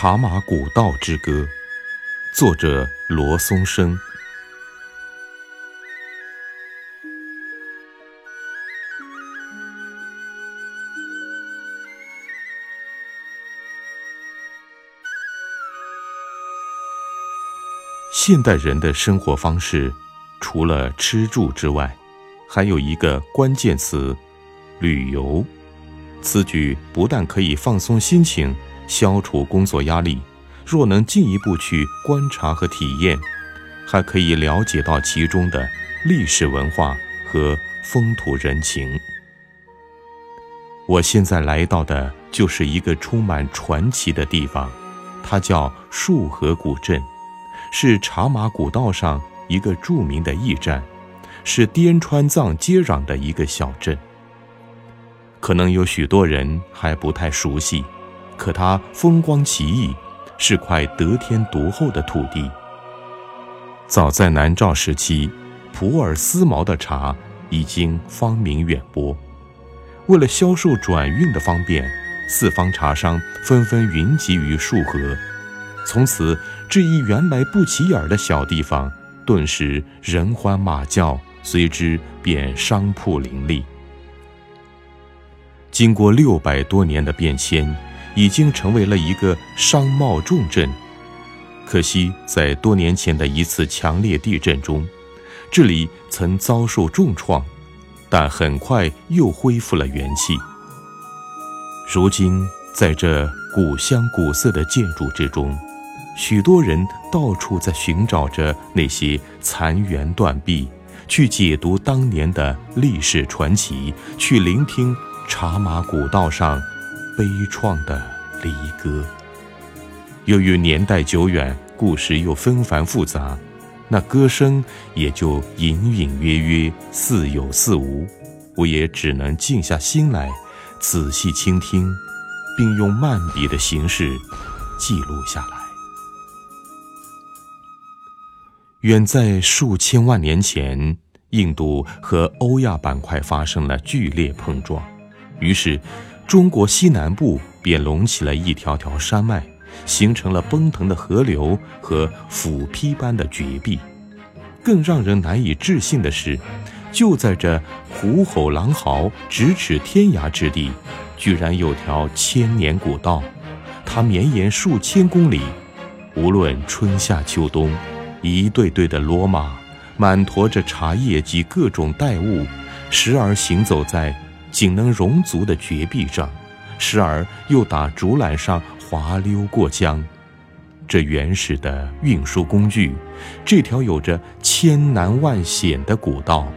茶马古道之歌》，作者罗松生。现代人的生活方式，除了吃住之外，还有一个关键词：旅游。此举不但可以放松心情，消除工作压力，若能进一步去观察和体验，还可以了解到其中的历史文化和风土人情。我现在来到的就是一个充满传奇的地方，它叫束河古镇，是茶马古道上一个著名的驿站，是滇川藏接壤的一个小镇。可能有许多人还不太熟悉，可它风光奇异，是块得天独厚的土地。早在南诏时期，普洱丝茅的茶已经芳名远播。为了销售转运的方便，四方茶商纷纷云集于束河，从此这一原来不起眼的小地方，顿时人欢马叫，随之便商铺林立。经过六百多年的变迁，已经成为了一个商贸重镇。可惜，在多年前的一次强烈地震中，这里曾遭受重创，但很快又恢复了元气。如今，在这古香古色的建筑之中，许多人到处在寻找着那些残垣断壁，去解读当年的历史传奇，去聆听。茶马古道上，悲怆的离歌。由于年代久远，故事又纷繁复杂，那歌声也就隐隐约约，似有似无。我也只能静下心来，仔细倾听，并用漫笔的形式记录下来。远在数千万年前，印度和欧亚板块发生了剧烈碰撞。于是，中国西南部便隆起了一条条山脉，形成了奔腾的河流和斧劈般的绝壁。更让人难以置信的是，就在这虎吼狼嚎、咫尺天涯之地，居然有条千年古道，它绵延数千公里。无论春夏秋冬，一对对的骡马，满驮着茶叶及各种带物，时而行走在。仅能容足的绝壁上，时而又打竹篮上滑溜过江。这原始的运输工具，这条有着千难万险的古道，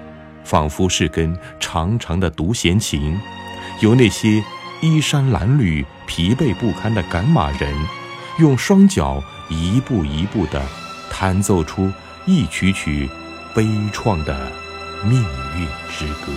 仿佛是根长长的独弦琴，由那些衣衫褴褛、疲惫不堪的赶马人，用双脚一步一步地弹奏出一曲曲悲怆的命运之歌。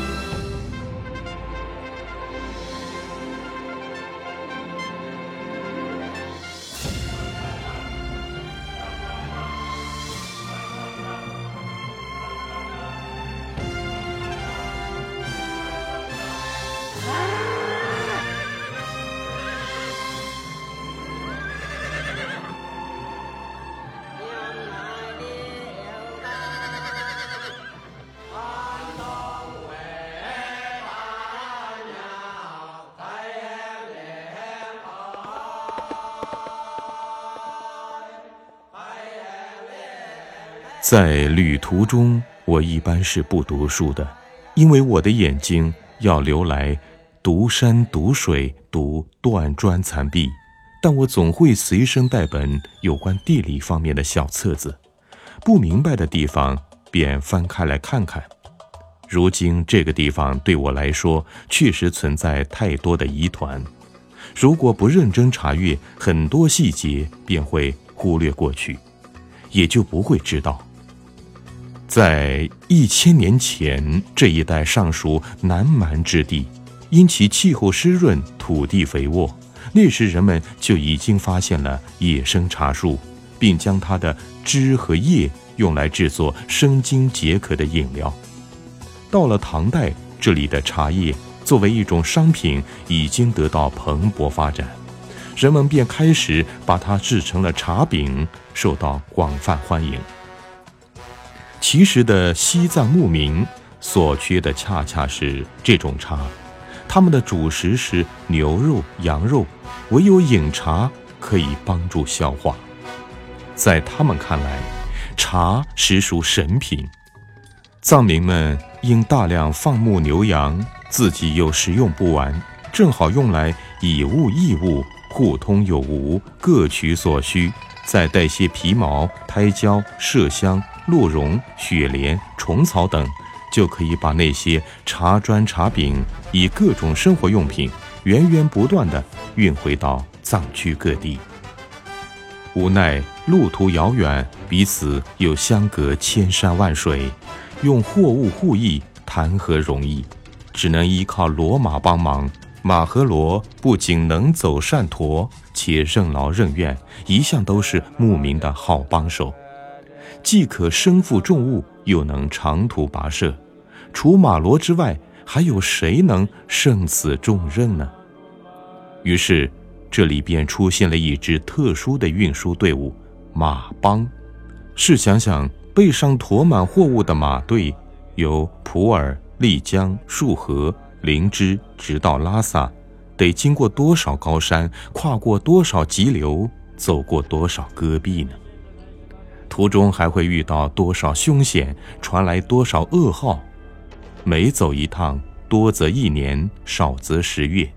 在旅途中，我一般是不读书的，因为我的眼睛要留来读山读水读断砖残壁。但我总会随身带本有关地理方面的小册子，不明白的地方便翻开来看看。如今这个地方对我来说确实存在太多的疑团，如果不认真查阅很多细节，便会忽略过去，也就不会知道。在一千年前，这一带尚属南蛮之地，因其气候湿润、土地肥沃，那时人们就已经发现了野生茶树，并将它的枝和叶用来制作生津解渴的饮料。到了唐代，这里的茶叶作为一种商品，已经得到蓬勃发展，人们便开始把它制成了茶饼，受到广泛欢迎。其实的西藏牧民所缺的恰恰是这种茶，他们的主食是牛肉、羊肉，唯有饮茶可以帮助消化。在他们看来，茶实属神品。藏民们因大量放牧牛羊，自己又食用不完，正好用来以物易物。互通有无，各取所需，再带些皮毛、胎胶、麝香、鹿茸、雪莲、虫草等，就可以把那些茶砖、茶饼以各种生活用品源源不断地运回到藏区各地。无奈路途遥远，彼此又相隔千山万水，用货物互易谈何容易？只能依靠骡马帮忙。马和骡不仅能走善驮，且任劳任怨，一向都是牧民的好帮手，既可身负重物，又能长途跋涉。除马骡之外，还有谁能胜此重任呢？于是，这里便出现了一支特殊的运输队伍——马帮。试想想，背上驮满货物的马队，由普洱、丽江、束河。灵芝直到拉萨，得经过多少高山，跨过多少急流，走过多少戈壁呢？途中还会遇到多少凶险，传来多少噩耗？每走一趟，多则一年，少则十月。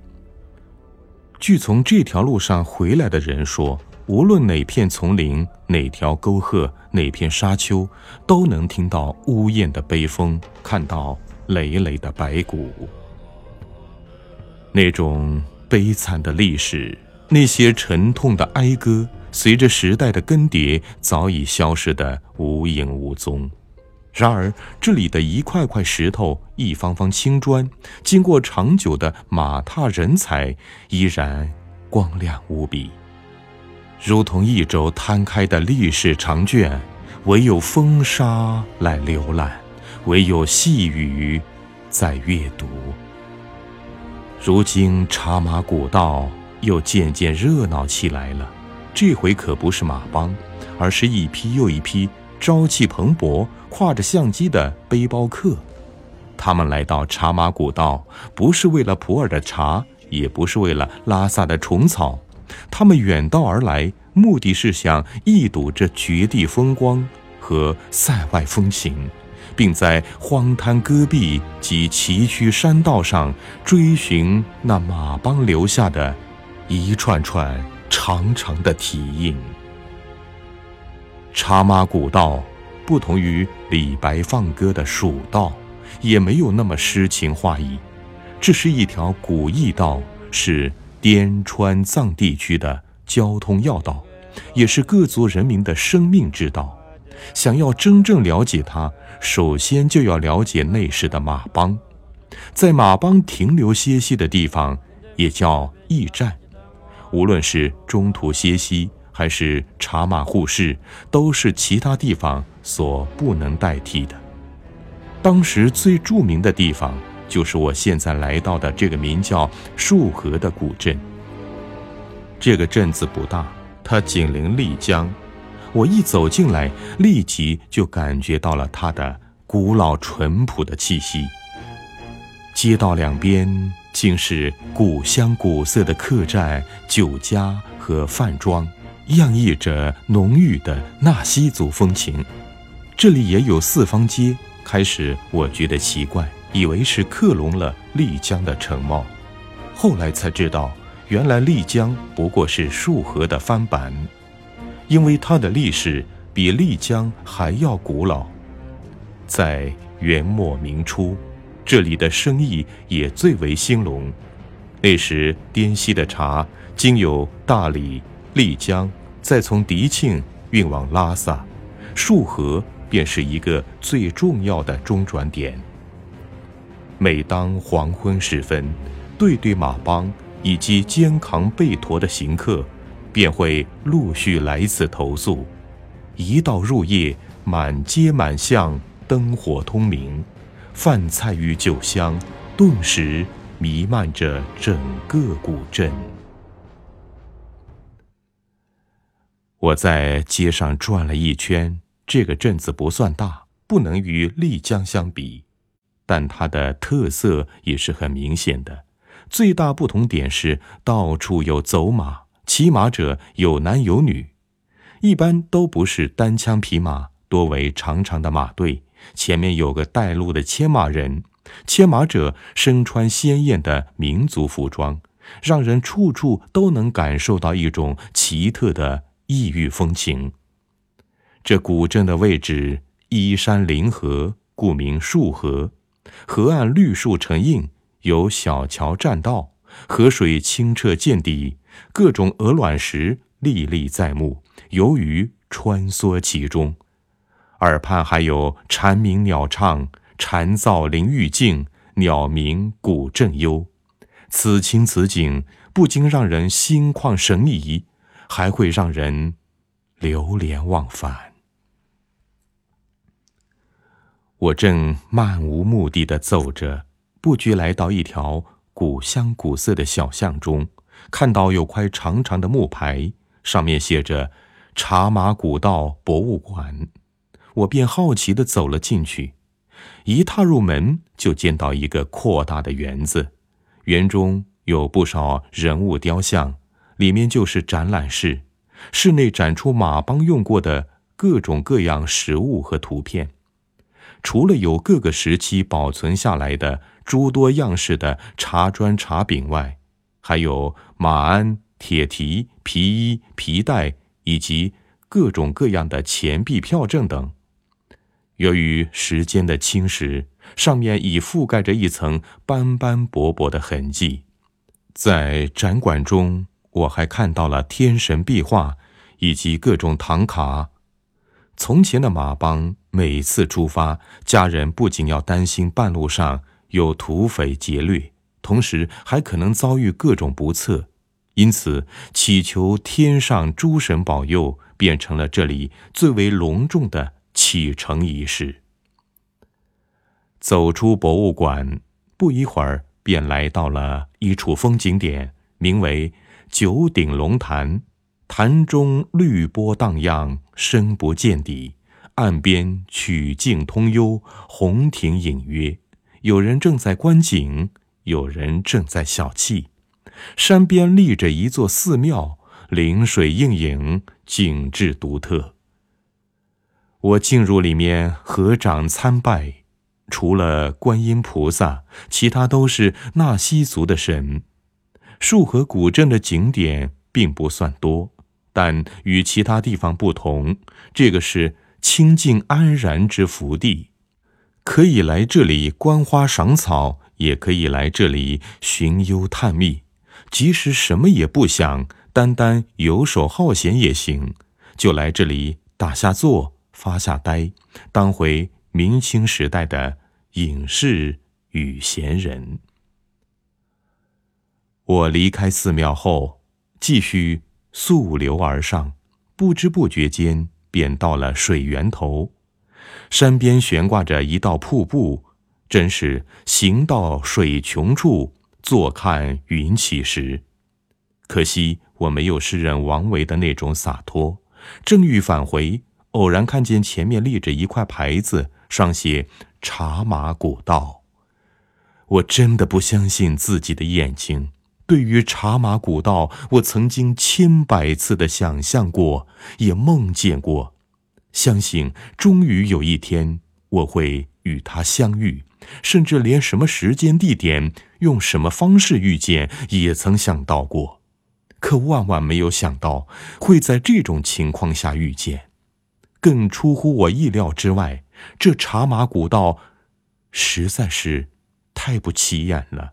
据从这条路上回来的人说，无论哪片丛林、哪条沟壑、哪片沙丘，都能听到呜咽的悲风，看到累累的白骨。那种悲惨的历史，那些沉痛的哀歌，随着时代的更迭，早已消失得无影无踪。然而，这里的一块块石头，一方方青砖，经过长久的马踏人踩，依然光亮无比，如同一轴摊开的历史长卷，唯有风沙来浏览，唯有细雨在阅读。如今茶马古道又渐渐热闹起来了，这回可不是马帮，而是一批又一批朝气蓬勃、挎着相机的背包客。他们来到茶马古道，不是为了普洱的茶，也不是为了拉萨的虫草，他们远道而来，目的是想一睹这绝地风光和塞外风情。并在荒滩戈壁及崎岖山道上追寻那马帮留下的一串串长长的蹄印。茶马古道不同于李白放歌的蜀道，也没有那么诗情画意，这是一条古驿道，是滇川藏地区的交通要道，也是各族人民的生命之道。想要真正了解它，首先就要了解那时的马帮。在马帮停留歇息的地方，也叫驿站。无论是中途歇息，还是茶马互市，都是其他地方所不能代替的。当时最著名的地方，就是我现在来到的这个名叫束河的古镇。这个镇子不大，它紧邻丽江。我一走进来，立即就感觉到了它的古老淳朴的气息。街道两边竟是古香古色的客栈、酒家和饭庄，洋溢着浓郁的纳西族风情。这里也有四方街。开始我觉得奇怪，以为是克隆了丽江的城貌，后来才知道，原来丽江不过是束河的翻版。因为它的历史比丽江还要古老，在元末明初，这里的生意也最为兴隆。那时滇西的茶经由大理、丽江，再从迪庆运往拉萨，束河便是一个最重要的中转点。每当黄昏时分，对对马帮以及肩扛背驮的行客。便会陆续来此投宿，一到入夜，满街满巷灯火通明，饭菜与酒香顿时弥漫着整个古镇。我在街上转了一圈，这个镇子不算大，不能与丽江相比，但它的特色也是很明显的。最大不同点是，到处有走马，骑马者有男有女，一般都不是单枪匹马，多为长长的马队，前面有个带路的牵马人，牵马者身穿鲜艳的民族服装，让人处处都能感受到一种奇特的异域风情。这古镇的位置依山临河，故名束河，河岸绿树成荫。有小桥栈道，河水清澈见底，各种鹅卵石历历在目，游鱼穿梭其中。耳畔还有蝉鸣鸟唱，蝉噪林愈静，鸟鸣古镇幽。此情此景，不禁让人心旷神怡，还会让人流连忘返。我正漫无目的的走着。不觉来到一条古香古色的小巷中，看到有块长长的木牌，上面写着“茶马古道博物馆”，我便好奇地走了进去。一踏入门，就见到一个扩大的园子，园中有不少人物雕像，里面就是展览室，室内展出马帮用过的各种各样实物和图片。除了有各个时期保存下来的。诸多样式的茶砖、茶饼外，还有马鞍、铁蹄、皮衣、皮带，以及各种各样的钱币、票证等。由于时间的侵蚀，上面已覆盖着一层斑斑驳驳的痕迹。在展馆中，我还看到了天神壁画以及各种唐卡。从前的马帮每次出发，家人不仅要担心半路上。有土匪劫掠，同时还可能遭遇各种不测，因此祈求天上诸神保佑，变成了这里最为隆重的启程仪式。走出博物馆，不一会儿便来到了一处风景点，名为九鼎龙潭。潭中绿波荡漾，深不见底；岸边曲径通幽，红亭隐约。有人正在观景，有人正在小憩。山边立着一座寺庙，临水映影，景致独特。我进入里面合掌参拜，除了观音菩萨，其他都是纳西族的神。束河古镇的景点并不算多，但与其他地方不同，这个是清净安然之福地。可以来这里观花赏草，也可以来这里寻幽探秘。即使什么也不想，单单游手好闲也行，就来这里打下坐，发下呆，当回明清时代的隐士与闲人。我离开寺庙后，继续溯流而上，不知不觉间便到了水源头。山边悬挂着一道瀑布，真是行到水穷处，坐看云起时。可惜我没有诗人王维的那种洒脱。正欲返回，偶然看见前面立着一块牌子，上写“茶马古道”。我真的不相信自己的眼睛。对于茶马古道，我曾经千百次的想象过，也梦见过。相信终于有一天我会与他相遇，甚至连什么时间、地点、用什么方式遇见也曾想到过，可万万没有想到会在这种情况下遇见，更出乎我意料之外。这茶马古道实在是太不起眼了，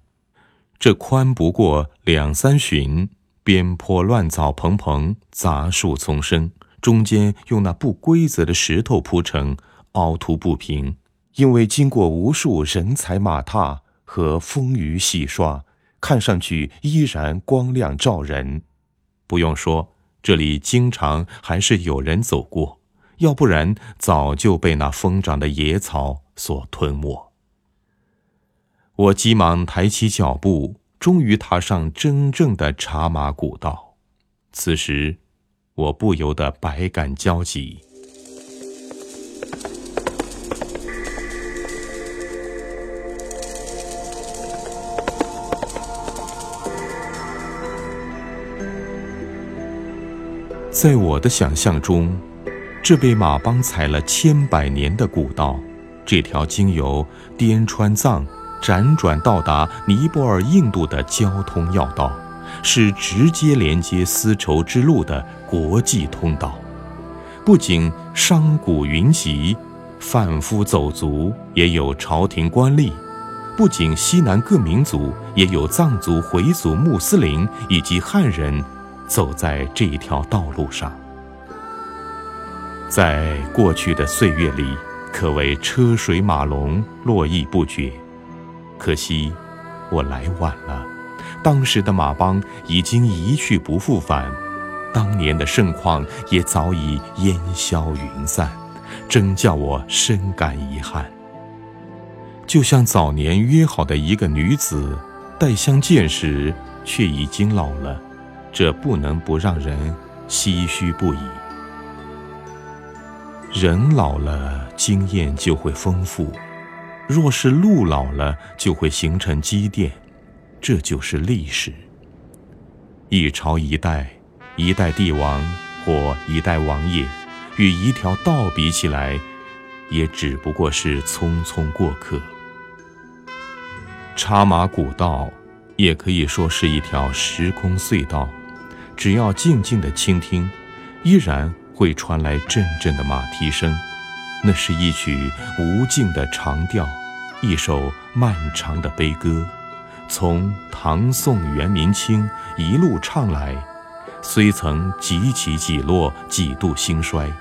这宽不过两三寻，边坡乱草蓬蓬，杂树丛生。中间用那不规则的石头铺成，凹凸不平，因为经过无数人踩马踏和风雨洗刷，看上去依然光亮照人。不用说，这里经常还是有人走过，要不然早就被那疯长的野草所吞没。我急忙抬起脚步，终于踏上真正的茶马古道。此时。我不由得百感交集。在我的想象中，这被马帮踩了千百年的古道，这条经由滇川藏辗转到达尼泊尔、印度的交通要道，是直接连接丝绸之路的国际通道。不仅商贾云集，贩夫走卒，也有朝廷官吏；不仅西南各民族，也有藏族、回族、穆斯林以及汉人。走在这条道路上，在过去的岁月里，可谓车水马龙、络绎不绝。可惜，我来晚了，当时的马帮已经一去不复返，当年的盛况也早已烟消云散，真叫我深感遗憾。就像早年约好的一个女子，待相见时，却已经老了。这不能不让人唏嘘不已。人老了，经验就会丰富；若是路老了，就会形成积淀。这就是历史。一朝一代，一代帝王或一代王爷，与一条道比起来，也只不过是匆匆过客。插马古道，也可以说是一条时空隧道。只要静静的倾听，依然会传来阵阵的马蹄声。那是一曲无尽的长调，一首漫长的悲歌，从唐宋元明清一路唱来，虽曾几起几落，几度兴衰，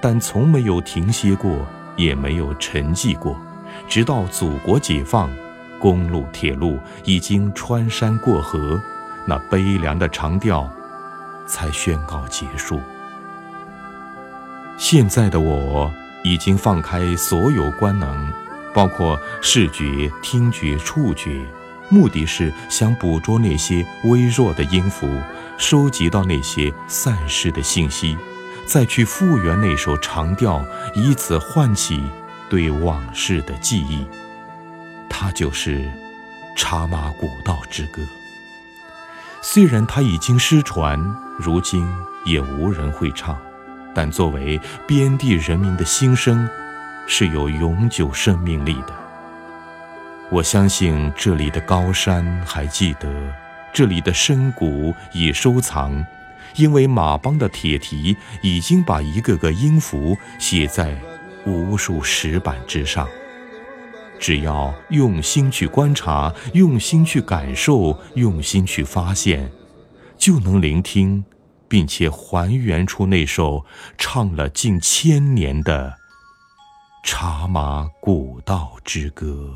但从没有停歇过，也没有沉寂过。直到祖国解放，公路铁路已经穿山过河，那悲凉的长调。才宣告结束。现在的我已经放开所有官能，包括视觉、听觉、触觉，目的是想捕捉那些微弱的音符，收集到那些散失的信息，再去复原那首长调，以此唤起对往事的记忆。它就是《茶马古道之歌》。虽然它已经失传，如今也无人会唱，但作为边地人民的心声，是有永久生命力的。我相信这里的高山还记得，这里的深谷已收藏，因为马帮的铁蹄已经把一个个音符写在无数石板之上。只要用心去观察，用心去感受，用心去发现，就能聆听，并且还原出那首唱了近千年的《茶马古道之歌》。